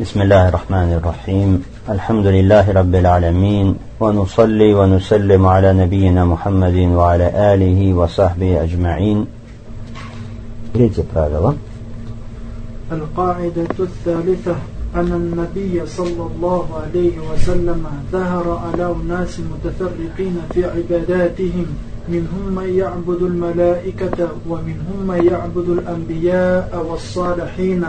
بسم الله الرحمن الرحيم الحمد لله رب العالمين ونصلي ونسلم على نبينا محمد وعلى آله وصحبه أجمعين Третье правило. القاعدة الثالثة أن النبي صلى الله عليه وسلم ظهر على أناس متفرقين في عباداتهم منهم من يعبد الملائكة ومنهم من يعبد الأنبياء والصالحين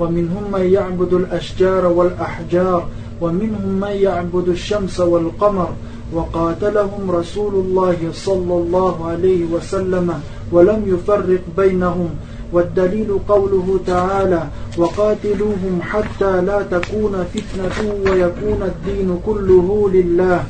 ومنهم من يعبد الأشجار والأحجار ومنهم من يعبد الشمس والقمر. وقاتلهم رسول الله صلى الله عليه وسلم ولم يفرق بينهم. والدليل قوله تعالى وقاتلوهم حتى لا تكون فتنة ويكون الدين كله لله.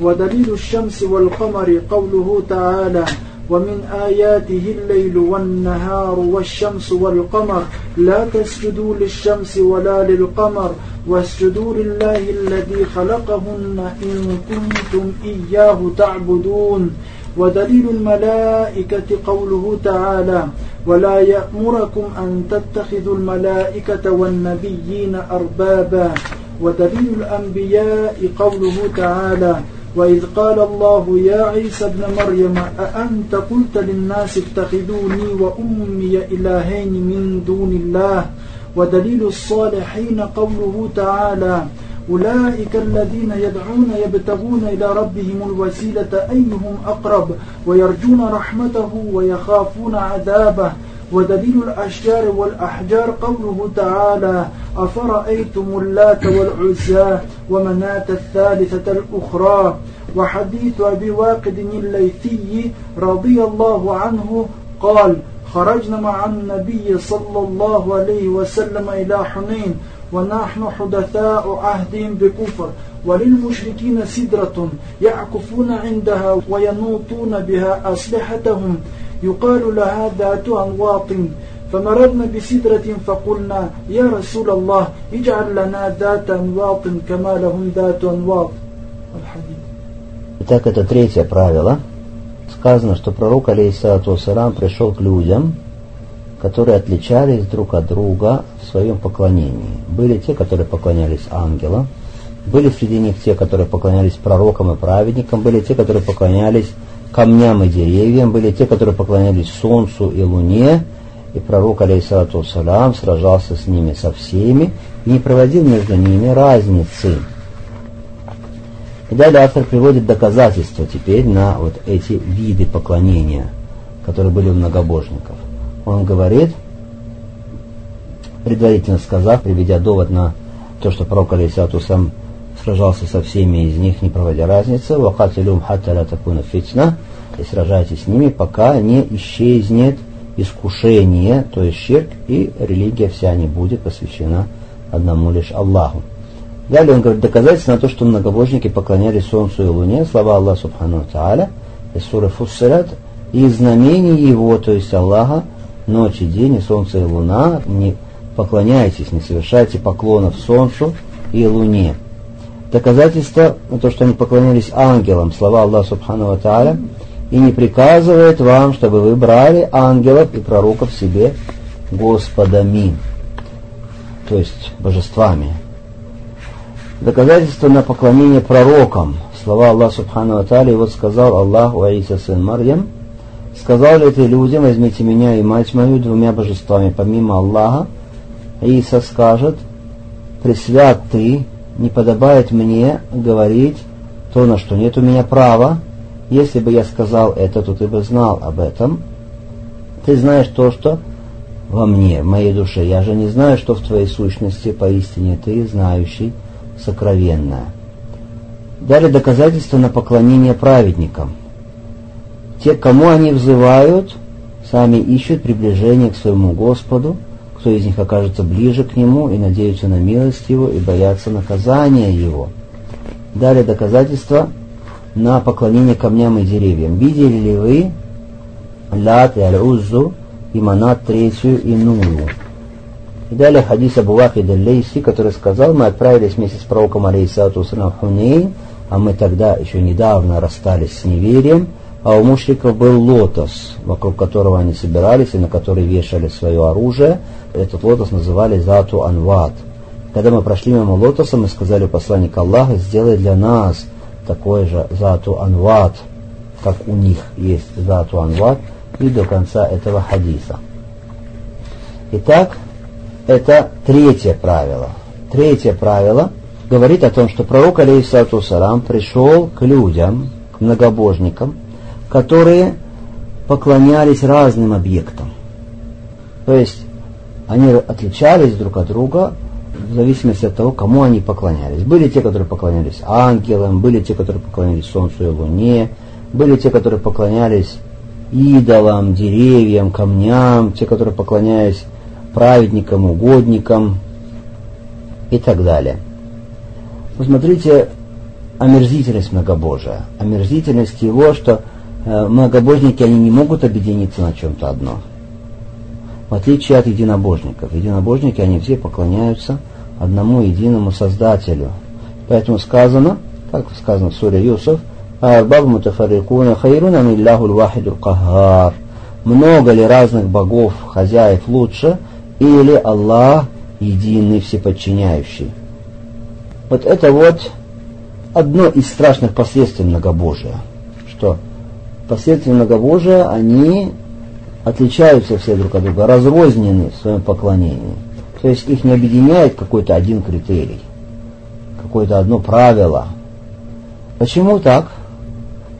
ودليل الشمس والقمر قوله تعالى ومن آياته الليل والنهار والشمس والقمر. لا تسجدوا للشمس ولا للقمر واسجدوا لله الذي خلقهن إن كنتم إياه تعبدون. ودليل الملائكة قوله تعالى ولا يأمركم أن تتخذوا الملائكة والنبيين أربابا. ودليل الأنبياء قوله تعالى وإذ قال الله يا عيسى ابن مريم أأنت قلت للناس اتخذوني وأمي إلهين من دون الله؟ ودليل الصالحين قوله تعالى أولئك الذين يدعون يبتغون إلى ربهم الوسيلة أيهم أقرب؟ ويرجون رحمته ويخافون عذابه. ودليل الأشجار والأحجار قوله تعالى أفرأيتم اللات والعزى ومناة الثالثة الأخرى؟ وحديث أبي واقد الليثي رضي الله عنه قال خرجنا مع النبي صلى الله عليه وسلم إلى حنين ونحن حدثاء عهد بكفر وللمشركين سدرة يعكفون عندها وينوطون بها أسلحتهم. يقال لها ذات أنواط فمررنا بسدرة فقلنا يا رسول الله اجعل لنا ذات أنواط كما لهم ذات أنواط الحديث Итак, это третье правило. Сказано, что пророк, алейхиссалату вассалам, пришел к людям, которые отличались друг от друга в своем поклонении. Были те, которые поклонялись ангелам, были среди них те, которые поклонялись пророкам и праведникам, были те, которые поклонялись камням и деревьям, были те, которые поклонялись солнцу и луне, и пророк, алейхиссалату салям, сражался с ними со всеми и не проводил между ними разницы. И далее автор приводит доказательства теперь на вот эти виды поклонения, которые были у многобожников. Он говорит, предварительно сказав, приведя довод на то, что пророк, алейхиссалату сам сражался со всеми из них, не проводя разницы, «Вакатилюм хатталя такуна фитна» и сражайтесь с ними, пока не исчезнет искушение, то есть ширк, и религия вся не будет посвящена одному лишь Аллаху. Далее он говорит доказательство на то, что многобожники поклонялись Солнцу и Луне, слова Аллаха Субхану Тааля, из суры Фуссират, и знамений его, то есть Аллаха, ночь и день, и Солнце и Луна, не поклоняйтесь, не совершайте поклонов Солнцу и Луне. Доказательство на то, что они поклонялись ангелам, слова Аллаха Субхану Тааля, и не приказывает вам, чтобы вы брали ангелов и пророков себе господами, то есть божествами. Доказательство на поклонение пророкам. Слова Аллаха Субхану Атали, вот сказал Аллах, Иса сын Марьям, сказал ли ты людям, возьмите меня и мать мою двумя божествами, помимо Аллаха, Иса скажет, пресвят ты, не подобает мне говорить то, на что нет у меня права, если бы я сказал это, то ты бы знал об этом. Ты знаешь то, что во мне, в моей душе. Я же не знаю, что в твоей сущности поистине ты, знающий сокровенное. Далее доказательство на поклонение праведникам. Те, кому они взывают, сами ищут приближение к своему Господу, кто из них окажется ближе к Нему и надеются на милость Его и боятся наказания Его. Далее доказательство на поклонение камням и деревьям. Видели ли вы Лат и Аль-Уззу и Манат третью иную? И далее хадис Абу Вахид Лейси, который сказал, мы отправились вместе с пророком Алейсату в Хунейн, а мы тогда еще недавно расстались с неверием, а у мушриков был лотос, вокруг которого они собирались и на который вешали свое оружие. Этот лотос называли Зату Анват. Когда мы прошли мимо лотоса, мы сказали посланник Аллаха, сделай для нас такой же зату анват, как у них есть зату анват, и до конца этого хадиса. Итак, это третье правило. Третье правило говорит о том, что пророк, алейхиссалату сарам, пришел к людям, к многобожникам, которые поклонялись разным объектам. То есть они отличались друг от друга в зависимости от того, кому они поклонялись. Были те, которые поклонялись ангелам, были те, которые поклонялись Солнцу и Луне, были те, которые поклонялись идолам, деревьям, камням, те, которые поклонялись праведникам, угодникам и так далее. Посмотрите омерзительность многобожия, омерзительность его, что многобожники, они не могут объединиться на чем-то одно. В отличие от единобожников. Единобожники, они все поклоняются одному единому Создателю. Поэтому сказано, как сказано в суре Юсуф, «Арбаб мутафарикуна хайруна миллаху вахиду кахар». Много ли разных богов, хозяев лучше, или Аллах единый, всеподчиняющий? Вот это вот одно из страшных последствий многобожия, что последствия многобожия, они отличаются все друг от друга, разрознены в своем поклонении. То есть их не объединяет какой-то один критерий, какое-то одно правило. Почему так?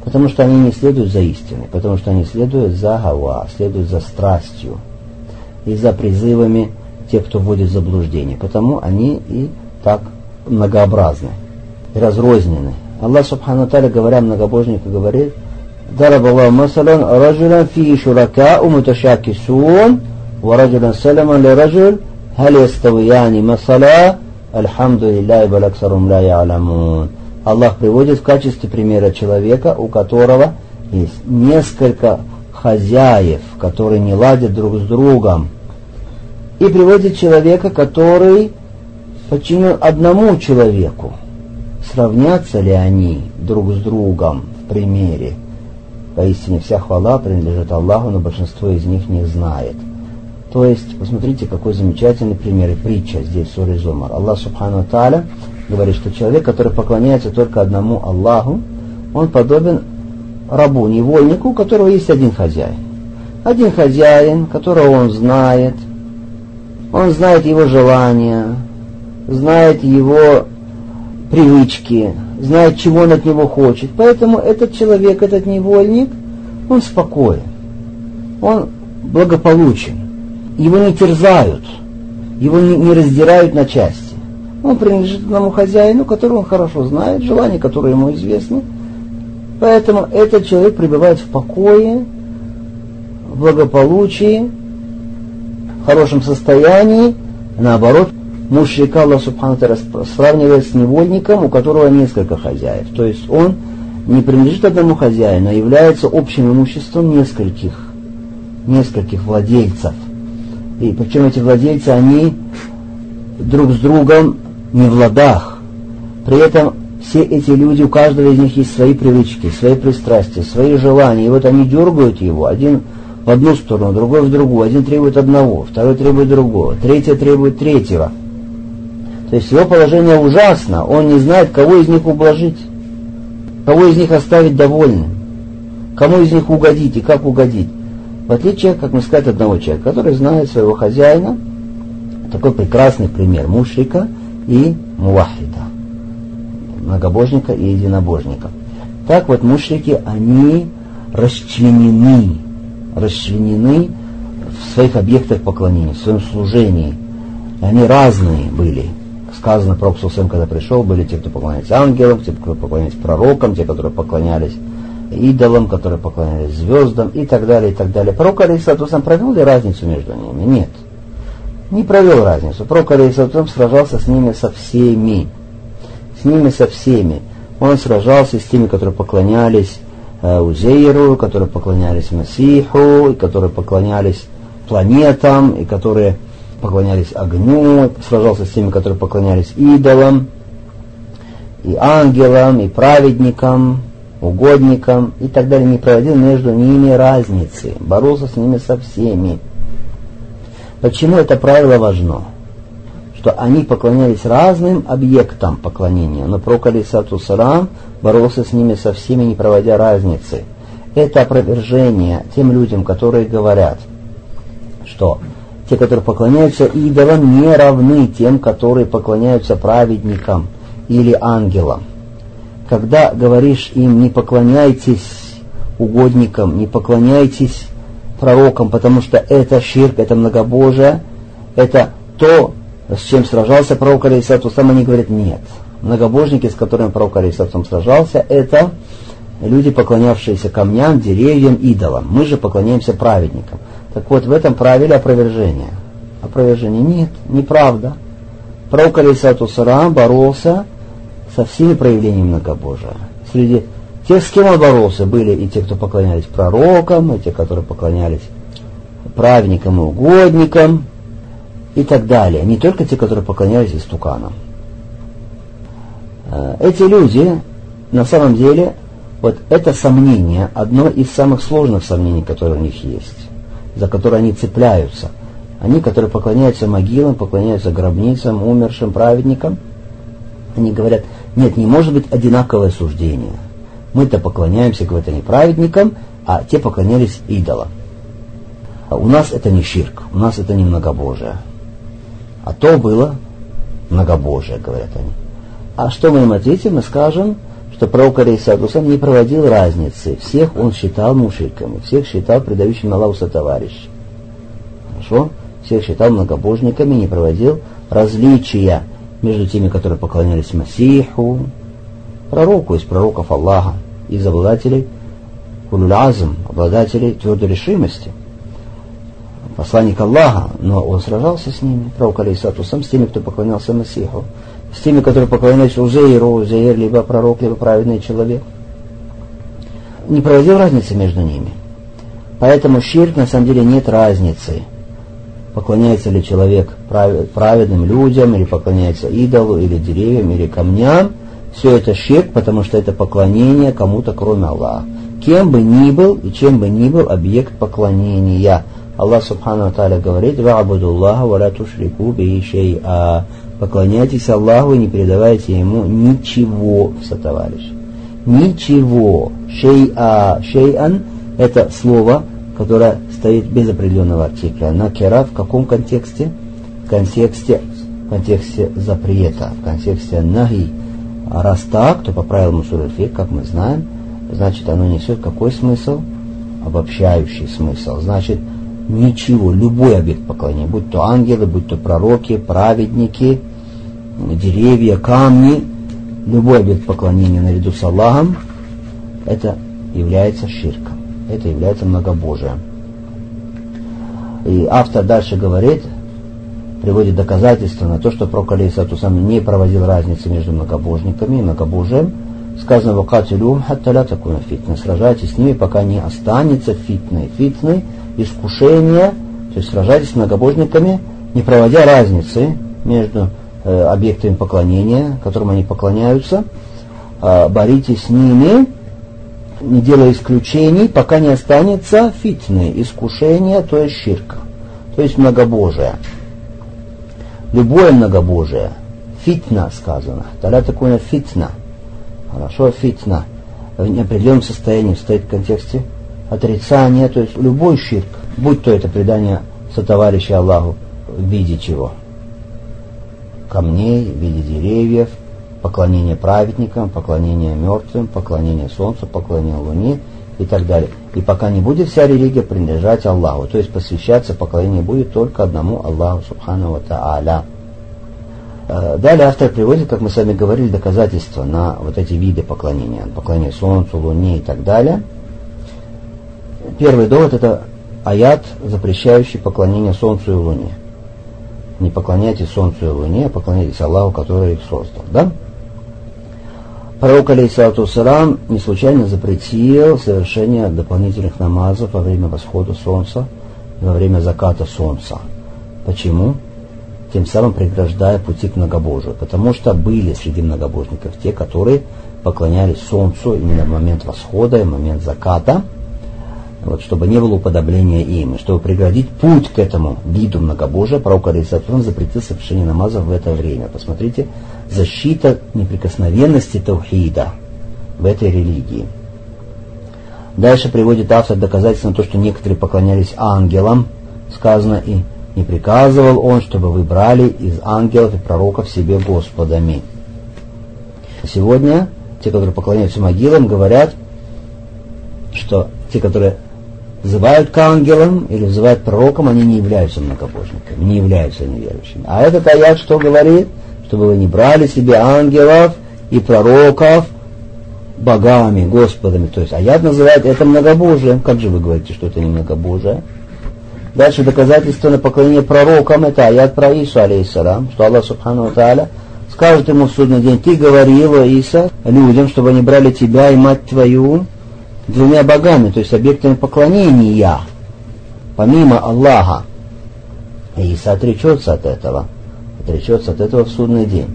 Потому что они не следуют за истиной, потому что они следуют за гава, следуют за страстью и за призывами тех, кто вводит в заблуждение. Потому они и так многообразны и разрознены. Аллах Субхану Таля, говоря многобожнику, говорит, ضرب الله مثلا رجلا فيه شركاء متشاكسون ورجلا سلما لرجل هل يستويان مثلا الحمد لله بل أكثرهم لا يعلمون Аллах приводит в качестве примера человека, у которого есть несколько хозяев, которые не ладят друг с другом. И приводит человека, который подчинен одному человеку. Сравнятся ли они друг с другом в примере? Поистине вся хвала принадлежит Аллаху, но большинство из них не знает. То есть, посмотрите, какой замечательный пример и притча здесь в Суре Зумар. Аллах Субхану Тааля говорит, что человек, который поклоняется только одному Аллаху, он подобен рабу, невольнику, у которого есть один хозяин. Один хозяин, которого он знает, он знает его желания, знает его привычки, знает, чего он от него хочет. Поэтому этот человек, этот невольник, он спокоен, он благополучен, его не терзают, его не, раздирают на части. Он принадлежит одному хозяину, которого он хорошо знает, желания, которые ему известны. Поэтому этот человек пребывает в покое, в благополучии, в хорошем состоянии, наоборот, мужчика Аллах Субхану сравнивает с невольником, у которого несколько хозяев. То есть он не принадлежит одному хозяину, а является общим имуществом нескольких, нескольких владельцев. И причем эти владельцы, они друг с другом не в ладах. При этом все эти люди, у каждого из них есть свои привычки, свои пристрастия, свои желания. И вот они дергают его, один в одну сторону, другой в другую. Один требует одного, второй требует другого, третий требует третьего. То есть его положение ужасно, он не знает, кого из них ублажить, кого из них оставить довольным, кому из них угодить и как угодить. В отличие, как мы сказать, одного человека, который знает своего хозяина, такой прекрасный пример мушрика и муахида, многобожника и единобожника. Так вот мушрики, они расчленены, расчленены в своих объектах поклонения, в своем служении. Они разные были сказано про Сусем, когда пришел, были те, кто поклонялись ангелам, те, кто поклонялись пророкам, те, которые поклонялись идолам, которые поклонялись звездам и так далее, и так далее. Пророк Алисатусам провел ли разницу между ними? Нет. Не провел разницу. Пророк Алисатусам сражался с ними со всеми. С ними со всеми. Он сражался с теми, которые поклонялись э, Узейру, которые поклонялись Масиху, и которые поклонялись планетам, и которые поклонялись огню, сражался с теми, которые поклонялись идолам, и ангелам, и праведникам, угодникам и так далее, не проводил между ними разницы, боролся с ними со всеми. Почему это правило важно? что они поклонялись разным объектам поклонения, но пророк Алисату Сарам боролся с ними со всеми, не проводя разницы. Это опровержение тем людям, которые говорят, что те, которые поклоняются идолам, не равны тем, которые поклоняются праведникам или ангелам. Когда говоришь им, не поклоняйтесь угодникам, не поклоняйтесь пророкам, потому что это ширк, это многобожие, это то, с чем сражался пророк Алейсату сам, они говорят, нет. Многобожники, с которыми пророк Алейсату сражался, это люди, поклонявшиеся камням, деревьям, идолам. Мы же поклоняемся праведникам. Так вот, в этом правиле опровержение. Опровержение нет, неправда. Пророк Алейсату Сарам боролся со всеми проявлениями многобожия. Среди тех, с кем он боролся, были и те, кто поклонялись пророкам, и те, которые поклонялись праведникам и угодникам, и так далее. Не только те, которые поклонялись истуканам. Э, эти люди, на самом деле, вот это сомнение, одно из самых сложных сомнений, которые у них есть, за которые они цепляются. Они, которые поклоняются могилам, поклоняются гробницам, умершим праведникам, они говорят, нет, не может быть одинаковое суждение. Мы-то поклоняемся, говорят они, праведникам, а те поклонялись идолам. А у нас это не ширк, у нас это не многобожие. А то было многобожие, говорят они. А что мы им ответим? Мы скажем, что пророк Алейсадусам не проводил разницы. Всех он считал мушиками, всех считал предающим Аллаху сотоварищ. Хорошо? Всех считал многобожниками, не проводил различия между теми, которые поклонялись Масиху, пророку из пророков Аллаха, из обладателей Улюлязм, обладателей твердой решимости – посланник Аллаха, но он сражался с ними, пророк Алейсату, сам с теми, кто поклонялся Масиху, с теми, которые поклонялись Узейру, Узейр, либо пророк, либо праведный человек. Не проводил разницы между ними. Поэтому ширк на самом деле нет разницы. Поклоняется ли человек праведным людям, или поклоняется идолу, или деревьям, или камням. Все это ширк, потому что это поклонение кому-то, кроме Аллаха. Кем бы ни был и чем бы ни был объект поклонения – Аллах Субхану Тааля говорит, «Ва'буду Аллаха ва ла тушрику бихи шей'a». Поклоняйтесь Аллаху и не передавайте Ему ничего в сотоварищ. Ничего. Шей'a. Шей'ан – это слово, которое стоит без определенного артикля. Накера в каком контексте? В контексте, в контексте запрета, в контексте наги. А раз так, то по правилам Мусуль как мы знаем, значит оно несет какой смысл? Обобщающий смысл. Значит, ничего, любой объект поклонения, будь то ангелы, будь то пророки, праведники, деревья, камни, любой объект поклонения наряду с Аллахом, это является ширком, это является многобожием. И автор дальше говорит, приводит доказательства на то, что пророк Алейсату сам не проводил разницы между многобожниками и многобожием. Сказано, «Вакатилюм хатталя такуна фитна». Сражайтесь с ними, пока не останется фитной. Фитной – искушения, то есть сражайтесь с многобожниками, не проводя разницы между объектами поклонения, которым они поклоняются, э, боритесь с ними, не делая исключений, пока не останется фитны, искушение, то есть ширка, то есть многобожие. Любое многобожие, фитна сказано, тогда такое фитна, хорошо, фитна, в неопределенном состоянии стоит в контексте отрицание, то есть любой ширк, будь то это предание сотоварища Аллаху в виде чего? Камней, в виде деревьев, поклонение праведникам, поклонение мертвым, поклонение солнцу, поклонение луне и так далее. И пока не будет вся религия принадлежать Аллаху, то есть посвящаться поклонение будет только одному Аллаху Субхану Ва Та'аля. Э, далее автор приводит, как мы с вами говорили, доказательства на вот эти виды поклонения, поклонение Солнцу, Луне и так далее – Первый довод это аят, запрещающий поклонение Солнцу и Луне. Не поклоняйтесь Солнцу и Луне, а поклоняйтесь Аллаху, который их создал. Да? Пророк, алейхиссалату сарам, не случайно запретил совершение дополнительных намазов во время восхода солнца и во время заката солнца. Почему? Тем самым преграждая пути к многобожию. Потому что были среди многобожников те, которые поклонялись солнцу именно в момент восхода и в момент заката – вот, чтобы не было уподобления им, и чтобы преградить путь к этому виду многобожия, пророк Алисатун запретил совершение намазов в это время. Посмотрите, защита неприкосновенности Таухида в этой религии. Дальше приводит автор доказательство на то, что некоторые поклонялись ангелам, сказано и не приказывал он, чтобы вы брали из ангелов и пророков себе Господами. Сегодня те, которые поклоняются могилам, говорят, что те, которые взывают к ангелам или взывают пророкам, они не являются многобожниками, не являются неверующими. А этот аят что говорит? Чтобы вы не брали себе ангелов и пророков богами, господами. То есть аят называет это многобожием. Как же вы говорите, что это не многобожие? Дальше доказательство на поклонение пророкам, это аят про Ису, алейхиссалам, что Аллах Субхану Тааля скажет ему в судный день, ты говорил, Иса, людям, чтобы они брали тебя и мать твою двумя богами, то есть объектами поклонения, помимо Аллаха. И Иса отречется от этого, отречется от этого в судный день.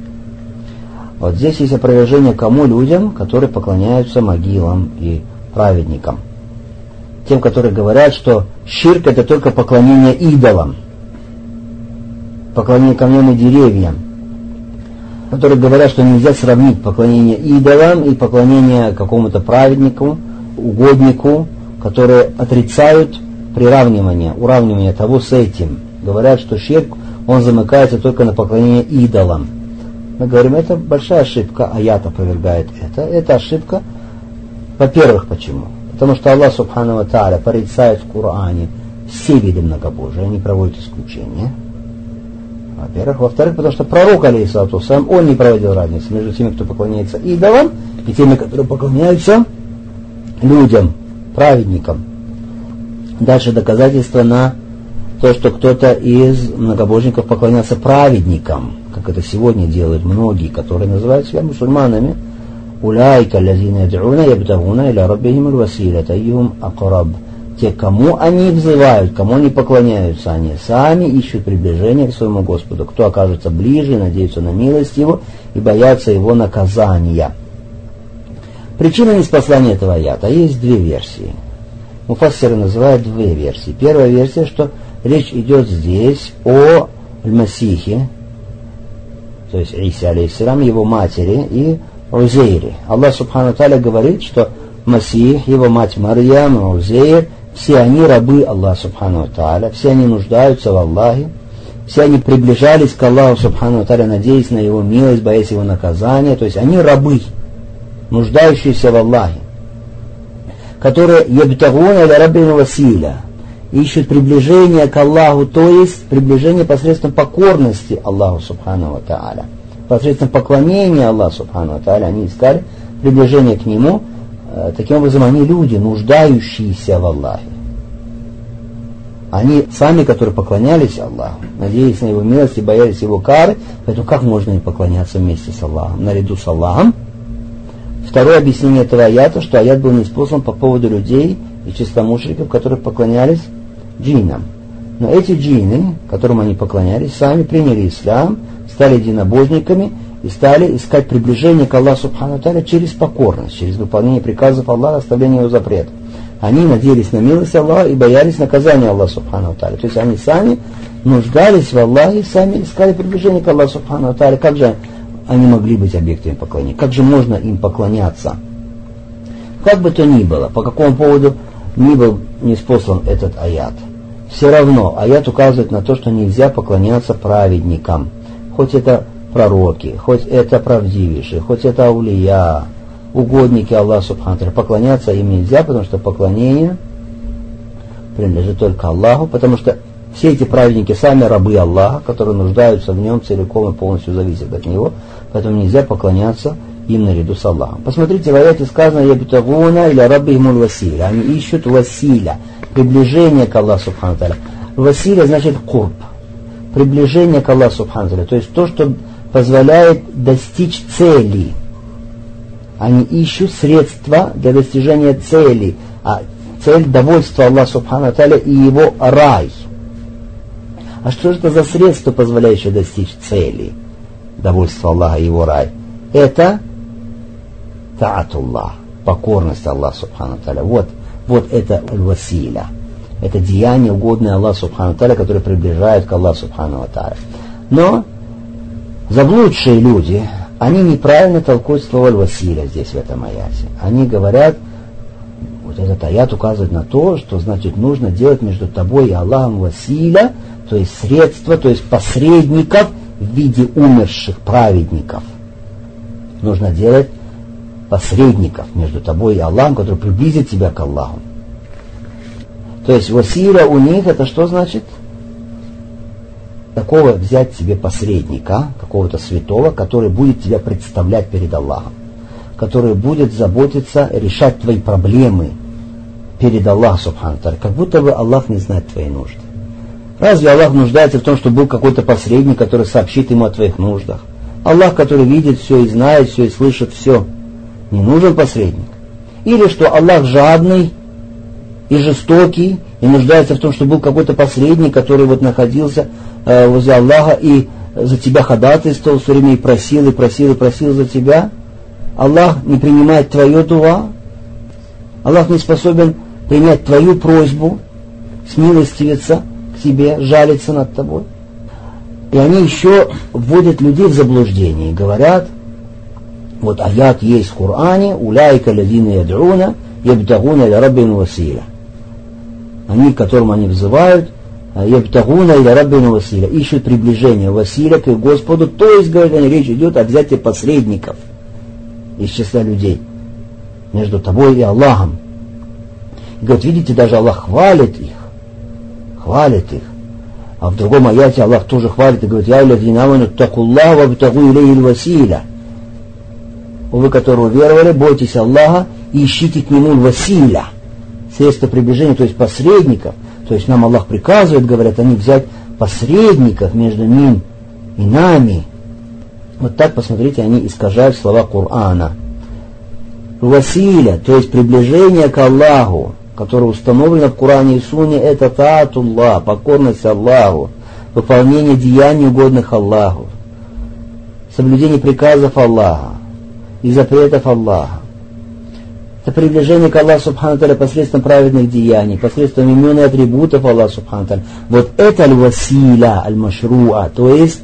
Вот здесь есть опровержение кому людям, которые поклоняются могилам и праведникам. Тем, которые говорят, что ширк это только поклонение идолам, поклонение камням и деревьям, которые говорят, что нельзя сравнить поклонение идолам и поклонение какому-то праведнику, угоднику, которые отрицают приравнивание, уравнивание того с этим. Говорят, что ширк, он замыкается только на поклонение идолам. Мы говорим, это большая ошибка, аят опровергает это. Это ошибка, во-первых, почему? Потому что Аллах Субхану Тааля порицает в Коране все виды многобожия, они проводят исключения. Во-первых. Во-вторых, потому что пророк, алейхиссалату он не проводил разницы между теми, кто поклоняется идолам, и теми, которые поклоняются людям, праведникам. Дальше доказательство на то, что кто-то из многобожников поклонялся праведникам, как это сегодня делают многие, которые называют себя мусульманами. Уляйка лазина яд'уна ябтагуна иля раббихим аль-василята айюм акраб. Те, кому они взывают, кому они поклоняются, они сами ищут приближение к своему Господу. Кто окажется ближе, надеются на милость Его и боятся Его наказания. Причина неспослания этого аята. Есть две версии. Муфассеры называют две версии. Первая версия, что речь идет здесь о Масихе, то есть Иса, алейхиссалам, его матери и Узейре. Аллах Субхану Таля говорит, что Масих, его мать Марьям, Узейр, все они рабы Аллаха Субхану Таля, все они нуждаются в Аллахе, все они приближались к Аллаху Субхану Таля, надеясь на его милость, боясь его наказания, то есть они рабы нуждающиеся в Аллахе, которые ябтагуна или раббина василя, ищут приближение к Аллаху, то есть приближение посредством покорности Аллаху Субхану Тааля. Посредством поклонения Аллаху Субхану Тааля они искали приближение к Нему. Э, таким образом, они люди, нуждающиеся в Аллахе. Они сами, которые поклонялись Аллаху, надеясь на Его милость и боялись Его кары, поэтому как можно им поклоняться вместе с Аллахом? Наряду с Аллахом Второе объяснение этого аята, что аят был неспослан по поводу людей и чистомушриков, которые поклонялись джиннам. Но эти джинны, которым они поклонялись, сами приняли ислам, стали единобожниками и стали искать приближение к Аллаху Субхану Таля через покорность, через выполнение приказов Аллаха, оставление его запретов. Они надеялись на милость Аллаха и боялись наказания Аллаха Субхану Таля. То есть они сами нуждались в Аллахе, сами искали приближение к Аллаху Субхану Таля. Как же они могли быть объектами поклонения. Как же можно им поклоняться? Как бы то ни было, по какому поводу ни был не спослан этот аят, все равно аят указывает на то, что нельзя поклоняться праведникам. Хоть это пророки, хоть это правдивейшие, хоть это аулия, угодники Аллаха Субхану поклоняться им нельзя, потому что поклонение принадлежит только Аллаху, потому что все эти праведники сами рабы Аллаха, которые нуждаются в нем целиком и полностью зависят от него, поэтому нельзя поклоняться им наряду с Аллахом. Посмотрите, в аяте сказано «Ябитагуна или рабы ему василя». Они ищут василя, приближение к Аллаху Субхану Василя значит курб, приближение к Аллаху Субхану То есть то, что позволяет достичь цели. Они ищут средства для достижения цели, а цель довольства Аллаха Субхану и его рай – а что же это за средство, позволяющее достичь цели? Довольство Аллаха и его рай. Это таатуллах, покорность Аллаха Субхану Таля. Вот Вот это василя. Это деяние, угодное Аллаху Субхану Таля, которое приближает к Аллаху Субхану Таля. Но заблудшие люди, они неправильно толкуют слово Василя здесь, в этом аяте. Они говорят, вот этот аят указывает на то, что значит нужно делать между тобой и Аллахом Василя, то есть средства, то есть посредников в виде умерших праведников. Нужно делать посредников между тобой и Аллахом, который приблизит тебя к Аллаху. То есть василя у них это что значит? Такого взять себе посредника, какого-то святого, который будет тебя представлять перед Аллахом, который будет заботиться, решать твои проблемы перед Аллахом, как будто бы Аллах не знает твои нужды. Разве Аллах нуждается в том, чтобы был какой-то посредник, который сообщит ему о твоих нуждах? Аллах, который видит все и знает все и слышит все. Не нужен посредник. Или что Аллах жадный и жестокий, и нуждается в том, чтобы был какой-то посредник, который вот находился э, возле Аллаха и за тебя ходатайствовал все время и просил, и просил, и просил за тебя. Аллах не принимает твое дуа. Аллах не способен принять твою просьбу, смилостивиться тебе, жалиться над тобой. И они еще вводят людей в заблуждение говорят, вот аят есть в Коране, уляйка лавина ядруна, ябтагуна ля раббин василя они, к которым они взывают, а, Ябтагуна или Раббину Василя, ищут приближение Василя к Господу, то есть, говорят они, речь идет о взятии посредников из числа людей между тобой и Аллахом. И говорят, видите, даже Аллах хвалит их, хвалит их. А в другом аяте Аллах тоже хвалит и говорит, «Я ладинаману такуллах вабтагу илейхи василя». Вы, которые уверовали, бойтесь Аллаха и ищите к Нему василя – средства приближения, то есть посредников. То есть нам Аллах приказывает, говорят, они взять посредников между ним и нами. Вот так, посмотрите, они искажают слова Корана. Василя, то есть приближение к Аллаху, которое установлено в Коране и Суне, это таатуллах, покорность Аллаху, выполнение деяний угодных Аллаху, соблюдение приказов Аллаха и запретов Аллаха. Это приближение к Аллаху Субхану посредством праведных деяний, посредством имен и атрибутов Аллаха Субхану. Вот это аль-василя, аль-машруа, то есть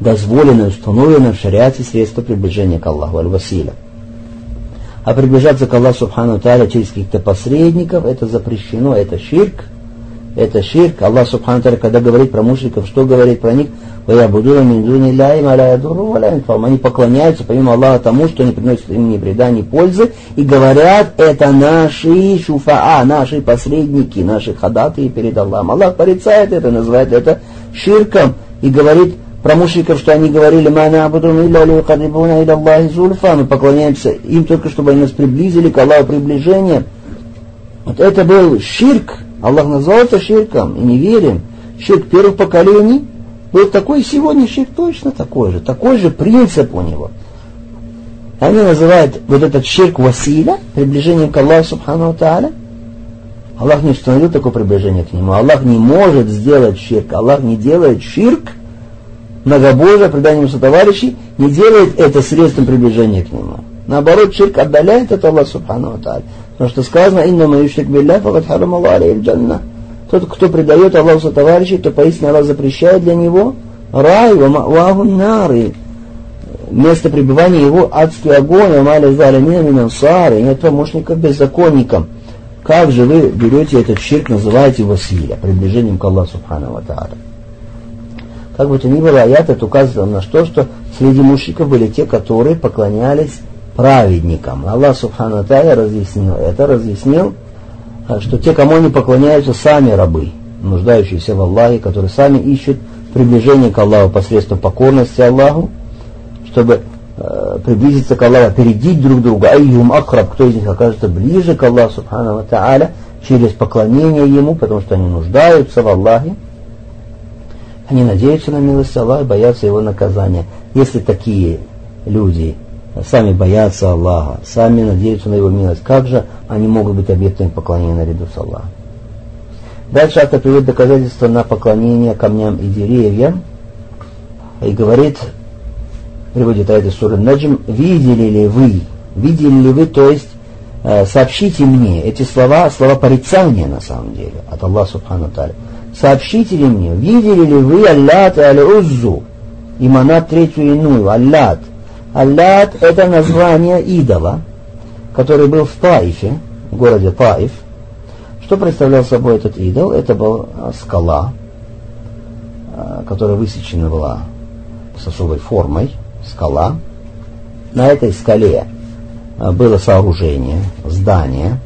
дозволенное, установленное в шариате средство приближения к Аллаху, аль-василя а приближаться к Аллаху Субхану Тааля через каких-то посредников, это запрещено, это ширк, это ширк. Аллах Субхану Тааля, когда говорит про мушриков, что говорит про них? Они поклоняются, помимо Аллаха, тому, что не приносит им ни вреда, ни пользы, и говорят, это наши шуфаа, наши посредники, наши хадаты перед Аллахом. Аллах порицает это, называет это ширком, и говорит, про мушриков, что они говорили, мы поклоняемся им только, чтобы они нас приблизили к Аллаху приближением. Вот это был ширк, Аллах назвал это ширком, и не верим. Ширк первых поколений – был такой сегодняшний точно такой же, такой же принцип у него. Они называют вот этот ширк василя, приближением к Аллаху Субхану Тааля. Аллах не установил такое приближение к нему. Аллах не может сделать ширк. Аллах не делает ширк, многобожие, преданием сотоварищей, не делает это средством приближения к нему. Наоборот, ширк отдаляет от Аллаха Субхану Тааля. Потому что сказано, «Инна маюшрик билля, факат харам Аллах джанна». Тот, кто предает Аллаху товарищей, то поистине Аллах запрещает для него рай, ваху нары. Место пребывания его адский огонь, амаля залямина минансары, нет помощников беззаконникам. Как же вы берете этот ширк, называете Василия, приближением к Аллаху Субхану Ва Как бы то ни было, аят это указывает на то, что среди мужчиков были те, которые поклонялись праведникам. Аллах Субхану Ва разъяснил это, разъяснил, а что те, кому они поклоняются, сами рабы, нуждающиеся в Аллахе, которые сами ищут приближение к Аллаху посредством покорности Аллаху, чтобы э, приблизиться к Аллаху, опередить друг друга. Айюм акраб, кто из них окажется ближе к Аллаху, субхану тааля, через поклонение Ему, потому что они нуждаются в Аллахе. Они надеются на милость Аллаха и боятся Его наказания. Если такие люди сами боятся Аллаха, сами надеются на Его милость. Как же они могут быть объектами поклонения наряду с Аллахом? Дальше автор приводит доказательства на поклонение камням и деревьям. И говорит, приводит аят из суры Наджм, видели ли вы, видели ли вы, то есть э, сообщите мне, эти слова, слова порицания на самом деле, от Аллаха Субхану Таля. Сообщите ли мне, видели ли вы Аллат Аль-Уззу и Манат третью иную, Аллат. Аллат это название идола, который был в Таифе, в городе Таиф. Что представлял собой этот идол? Это была скала, э, которая высечена была с особой формой, скала. На этой скале э, было сооружение, здание,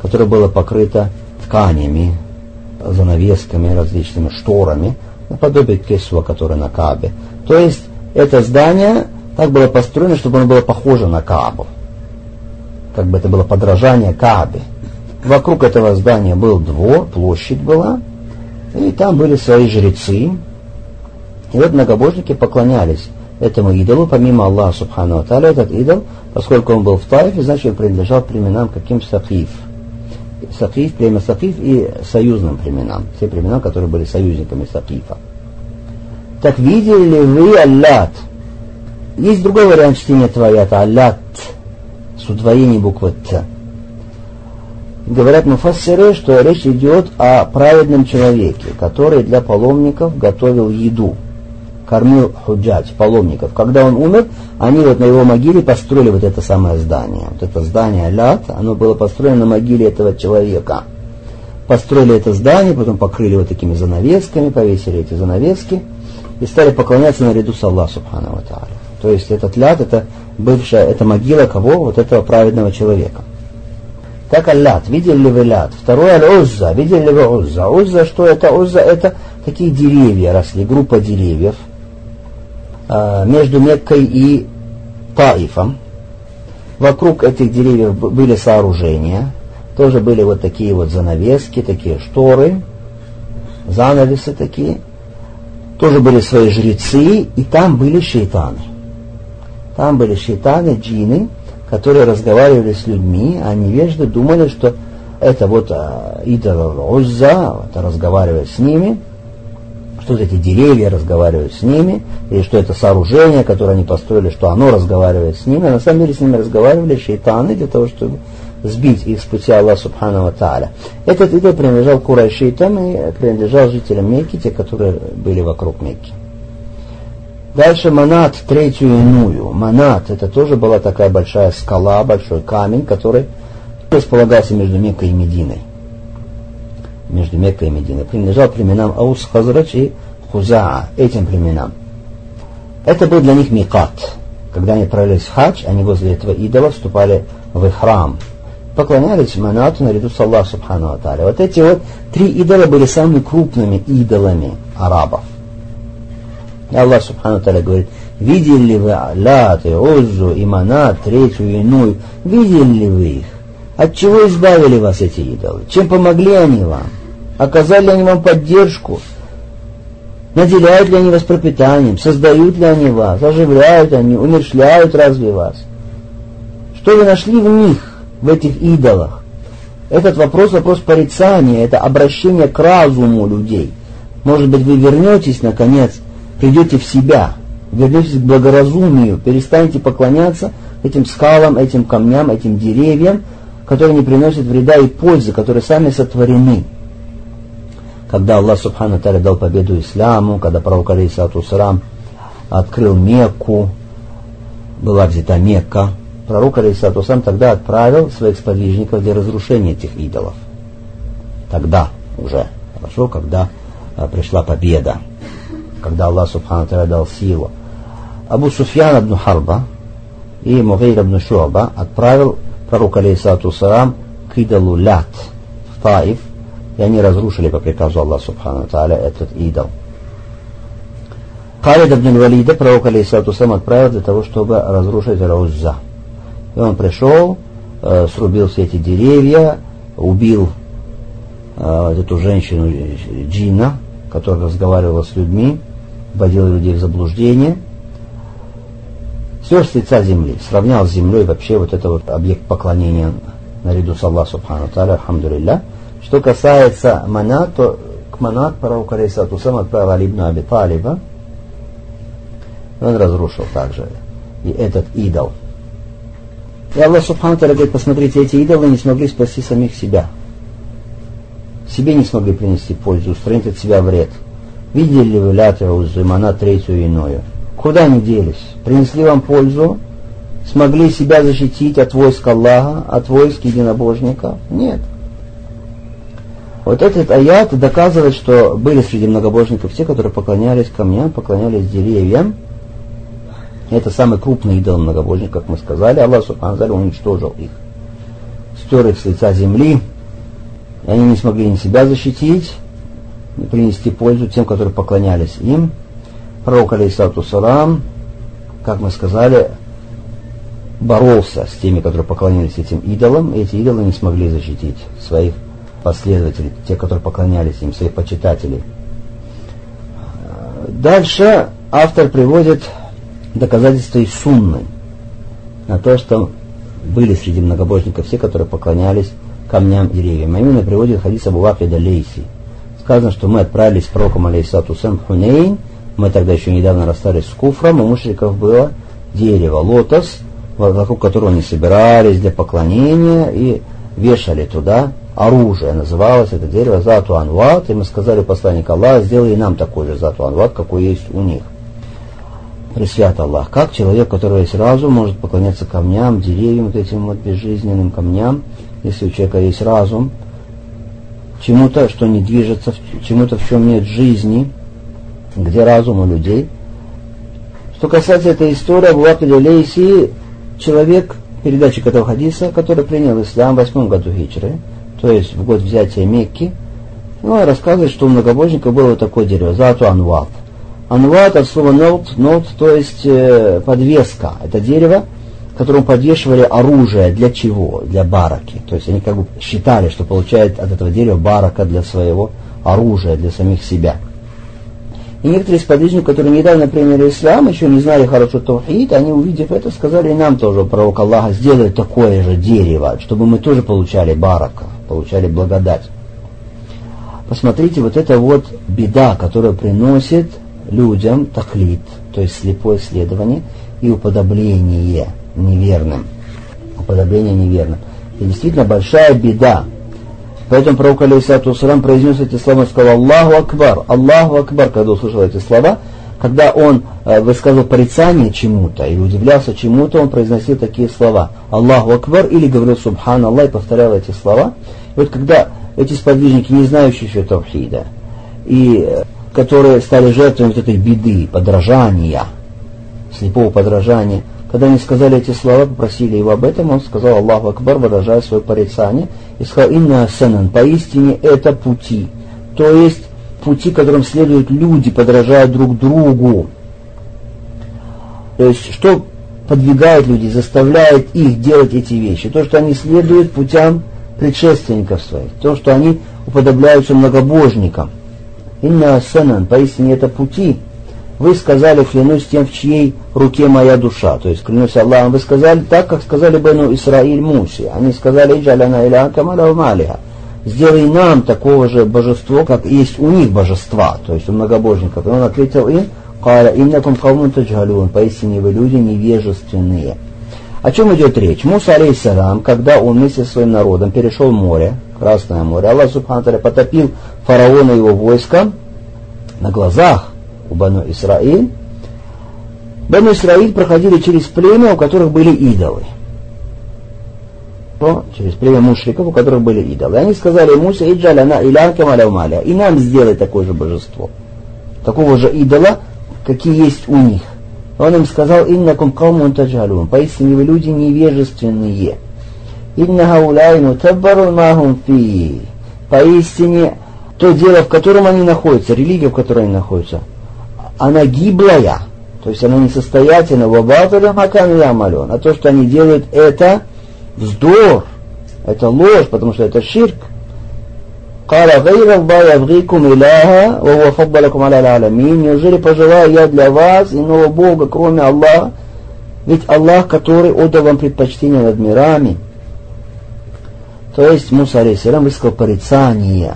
которое было покрыто тканями, занавесками, различными шторами, наподобие кесва, который на Каабе. То есть это здание так было построено, чтобы оно было похоже на Каабу. Как бы это было подражание Каабе. Вокруг этого здания был двор, площадь была, и там были свои жрецы. И вот многобожники поклонялись этому идолу, помимо Аллаха Субхану Аталя, этот идол, поскольку он был в Таифе, значит, принадлежал племенам каким Сакиф. Сакиф, племя Сакиф и союзным племенам, все племена, которые были союзниками Сакифа. Так видели ли вы Аллат? Есть другой вариант чтения этого аята, Аллат, с удвоением буквы Т. Говорят муфассиры, что речь идет о праведном человеке, который для паломников готовил еду, кормил худжач, паломников. Когда он умер, они вот на его могиле построили вот это самое здание. Вот это здание Алят, оно было построено на могиле этого человека. Построили это здание, потом покрыли вот такими занавесками, повесили эти занавески и стали поклоняться наряду с Аллахом Субхану Тааля. То есть этот ляд, это бывшая, это могила кого? Вот этого праведного человека. Так аллат, видели ли вы ляд? Второй аль-узза, видели ли вы узза? Узза, что это? Узза это такие деревья росли, группа деревьев между Меккой и Таифом. Вокруг этих деревьев были сооружения, тоже были вот такие вот занавески, такие шторы, занавесы такие. Тоже были свои жрецы, и там были шейтаны. Там были шейтаны, джины, которые разговаривали с людьми, а невежды думали, что это вот а, идол Узза, это разговаривать с ними, что эти деревья разговаривают с ними, или что это сооружение, которое они построили, что оно разговаривает с ними. А на самом деле с ними разговаривали шейтаны для того, чтобы сбить их с пути Аллаха Субхану Тааля. Этот идол принадлежал Курайшитам и принадлежал жителям Мекки, те, которые были вокруг Мекки. Дальше Манат, третью иную. Манат, это тоже была такая большая скала, большой камень, который располагался между Меккой и Мединой. Между Меккой и Мединой. Принадлежал племенам Аус, Хазрач и Хузаа, этим племенам. Это был для них микат. Когда они отправились в хадж, они возле этого идола вступали в храм. Поклонялись Манату наряду с Аллахом Субхану Аталя. Вот эти вот три идола были самыми крупными идолами арабов. И Аллах Субхану Таля говорит, видели ли вы Лат и Уззу и Манат, третью иную, видели ли вы их? От чего избавили вас эти идолы? Чем помогли они вам? Оказали ли они вам поддержку? Наделяют ли они вас пропитанием? Создают ли они вас? Оживляют они? Умершляют разве вас? Что вы нашли в них, в этих идолах? Этот вопрос, вопрос порицания, это обращение к разуму людей. Может быть, вы вернетесь, наконец, придете в себя, вернетесь к благоразумию, перестанете поклоняться этим скалам, этим камням, этим деревьям, которые не приносят вреда и пользы, которые сами сотворены. Когда Аллах Субхану Таля дал победу исламу, когда пророк Алейсату Сарам открыл Мекку, была взята Мекка, пророк Алейсату Сарам тогда отправил своих сподвижников для разрушения этих идолов. Тогда уже, хорошо, когда а, пришла победа когда Аллах Субхану Таля дал силу. Абу Суфьян ибн Харба и Мугейр ибн Шуаба отправил пророк алейсату сарам к идолу Лят в Таиф, и они разрушили по приказу Аллаха Субхану Таля этот идол. Халид ибн Валида пророк алейсату сарам отправил для того, чтобы разрушить Раузза. И он пришел, э, срубил все эти деревья, убил э, эту женщину Джина, которая разговаривала с людьми, вводил людей в заблуждение, снес с лица земли, сравнял с землей вообще вот это вот объект поклонения наряду с Аллахом Субхану Таля, Алхамдулилля. Что касается Манат, то к Манат пророк Алейсату сам отправил Алибну Аби Талиба, он разрушил также и этот идол. И Аллах Субхану говорит, посмотрите, эти идолы не смогли спасти самих себя. Себе не смогли принести пользу, устранить от себя вред. Видели ли вы Лятра, Узымана, третью и иную? Куда они делись? Принесли вам пользу? Смогли себя защитить от войск Аллаха, от войск единобожника? Нет. Вот этот аят доказывает, что были среди многобожников те, которые поклонялись камням, поклонялись деревьям. Это самый крупный идол многобожник, как мы сказали. Аллах Субхану уничтожил их. Стер их с лица земли. И они не смогли ни себя защитить, ни принести пользу тем, которые поклонялись им. Пророк, алейсалату салам, как мы сказали, боролся с теми, которые поклонялись этим идолам, и эти идолы не смогли защитить своих последователей, те, которые поклонялись им, своих почитателей. Дальше автор приводит доказательства из сунны на то, что были среди многобожников все, которые поклонялись камням и деревьям. А именно приводит хадис Абу Лейси. Сказано, что мы отправились с пророком алейсату Сэм Хунейн, мы тогда еще недавно расстались с куфром, у мушриков было дерево, лотос, вокруг которого они собирались для поклонения и вешали туда оружие. Называлось это дерево Зату Анват, и мы сказали посланник Аллаха, сделай и нам такой же Зату Анват, какой есть у них. Пресвят Аллах. Как человек, у которого есть разум, может поклоняться камням, деревьям, вот этим вот безжизненным камням, если у человека есть разум, чему-то, что не движется, чему-то, в чем нет жизни, где разум у людей. Что касается этой истории, Абу Лейси, человек, передатчик этого хадиса, который принял ислам в восьмом году хиджры, то есть в год взятия Мекки, ну, рассказывает, что у многобожника было вот такое дерево, зату анват – Анват от слова нот, нот, то есть э, подвеска. Это дерево, которому подвешивали оружие. Для чего? Для бараки. То есть они как бы считали, что получают от этого дерева барака для своего оружия, для самих себя. И некоторые сподвижники, которые недавно приняли ислам, еще не знали хорошо таухид, они, увидев это, сказали нам тоже, пророк Аллаха, сделай такое же дерево, чтобы мы тоже получали барака, получали благодать. Посмотрите, вот это вот беда, которая приносит людям таклит, то есть слепое следование и уподобление неверным. Уподобление неверным. И действительно большая беда. Поэтому пророк Алейсату Сарам произнес эти слова и сказал Аллаху Акбар, Аллаху Акбар, когда услышал эти слова, когда он э, высказывал порицание чему-то или удивлялся чему-то, он произносил такие слова Аллаху Акбар или говорил Субхан Аллах и повторял эти слова. И вот когда эти сподвижники, не знающие еще Тавхида, и э, которые стали жертвами вот этой беды, подражания, слепого подражания. Когда они сказали эти слова, попросили его об этом, он сказал Аллаху Акбар, выражая свое порицание, и сказал, «Инна сенан, поистине это пути». То есть пути, которым следуют люди, подражая друг другу. То есть, что подвигает людей, заставляет их делать эти вещи? То, что они следуют путям предшественников своих, то, что они уподобляются многобожникам. Инна санан, поистине это пути. Вы сказали, клянусь тем, в чьей руке моя душа. То есть, клянусь Аллахом, вы сказали так, как сказали Бену Исраиль Мусе. Они сказали, Иджаляна иля камаля малиха. Сделай нам такого же божество, как есть у них божества, то есть у многобожников. И он ответил им, Каля, иннакум каумун таджалюн, поистине вы люди невежественные. О чем идет речь? Муса, алейсалам, когда он вместе со своим народом перешел море, Красное море, Аллах Субхану потопил фараона и его войска на глазах у Бану Исраиль. Бану Исраиль проходили через племя, у которых были идолы. Через племя мушриков, у которых были идолы. И они сказали Мусе, иджаля на илянка маля и нам сделай такое же божество. Такого же идола, какие есть у них. Он им сказал, иннакум каумун таджалун, поистине вы люди невежественные. Инна хауляй мутаббару махум фи. Поистине, то дело, в котором они находятся, религия, в которой они находятся, она гиблая, то есть она несостоятельна, вабаталя макан ямален. А то, что они делают, это вздор, это ложь, потому что это ширк. قال غير الله يبغيكم إلها وهو فضلكم على العالمين Неужели пожелаю я для вас иного Бога, кроме Аллаха? Ведь Аллах, который отдал вам предпочтение над мирами. То есть Муса алейхиссалям высказал порицание,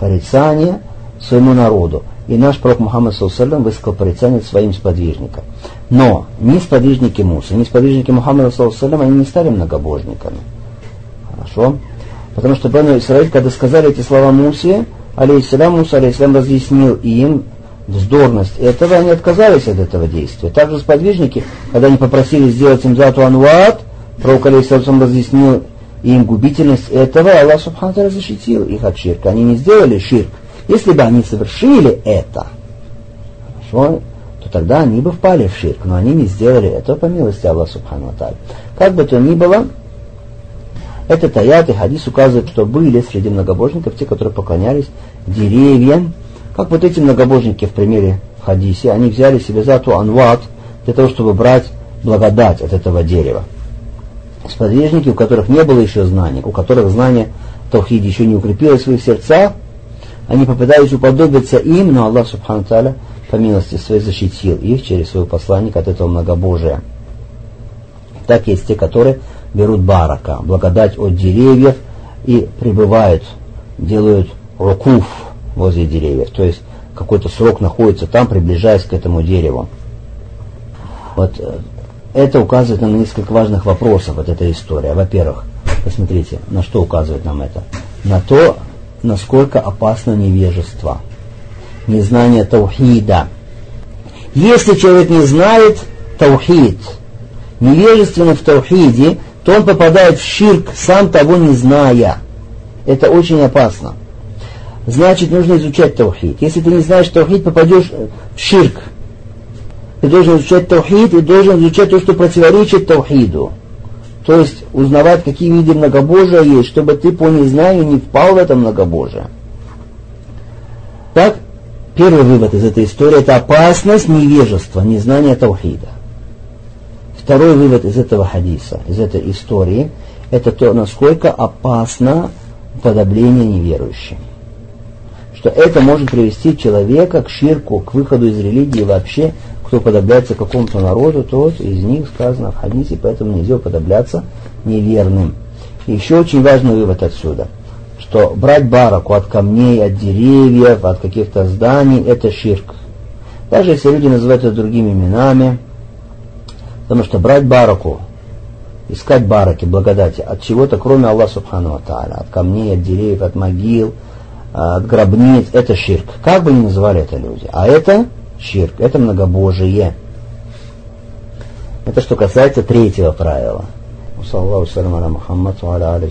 порицание своему народу. и наш пророк Мухаммад Саллаллаху высказал порицание своим сподвижникам. Но ни сподвижники Мусы, ни сподвижники Мухаммада Саллаллаху они не стали многобожниками. Хорошо? Потому что Бану Исраиль, когда сказали эти слова Мусе, алейхиссалям, Муса алейхиссалям разъяснил им вздорность этого, они отказались от этого действия. Также сподвижники, когда они попросили сделать им зату анват, пророк алейхиссалям разъяснил им губительность этого, Аллах Субхану защитил их от ширка. Они не сделали ширк. Если бы они совершили это, хорошо, то тогда они бы впали в ширк, но они не сделали этого по милости Аллаха Субхану Как бы то ни было, этот аят и хадис указывают, что были среди многобожников те, которые поклонялись деревьям, как вот эти многобожники в примере в хадисе, они взяли себе зату анват для того, чтобы брать благодать от этого дерева. Сподвижники, у которых не было еще знаний, у которых знание Таухиди еще не укрепилось в своих сердцах, они попытались уподобиться им, но Аллах Субхану Таля по милости своей защитил их через своего посланника от этого многобожия. Так есть те, которые берут барака, благодать от деревьев и пребывают, делают рукуф возле деревьев. То есть какой-то срок находится там, приближаясь к этому дереву. Вот э, это указывает нам на несколько важных вопросов, вот эта история. Во-первых, посмотрите, на что указывает нам это? На то, насколько опасно невежество, незнание таухида. Если человек не знает таухид, невежественно в таухиде, то он попадает в ширк, сам того не зная. Это очень опасно. Значит, нужно изучать таухид. Если ты не знаешь таухид, попадешь в ширк. Ты должен изучать таухид и должен изучать то, что противоречит таухиду. То есть узнавать, какие виды многобожия есть, чтобы ты по незнанию не впал в это многобожие. Так, первый вывод из этой истории – это опасность невежества, незнания таухида. Второй вывод из этого хадиса, из этой истории, это то, насколько опасно подобление неверующим. Что это может привести человека к ширку, к выходу из религии вообще, кто подобляется какому-то народу, тот из них сказано в хадисе, поэтому нельзя подобляться неверным. И еще очень важный вывод отсюда, что брать бараку от камней, от деревьев, от каких-то зданий, это ширк. Даже если люди называют это другими именами, Потому что брать бараку, искать бараки, благодати от чего-то, кроме Аллаха Субхану Тааля, от камней, от деревьев, от могил, гробниц, это ширк. Как бы ни называли это люди. А это ширк, это многобожие. Это что касается третьего правила. Саллаху салям Мухаммад, ва аля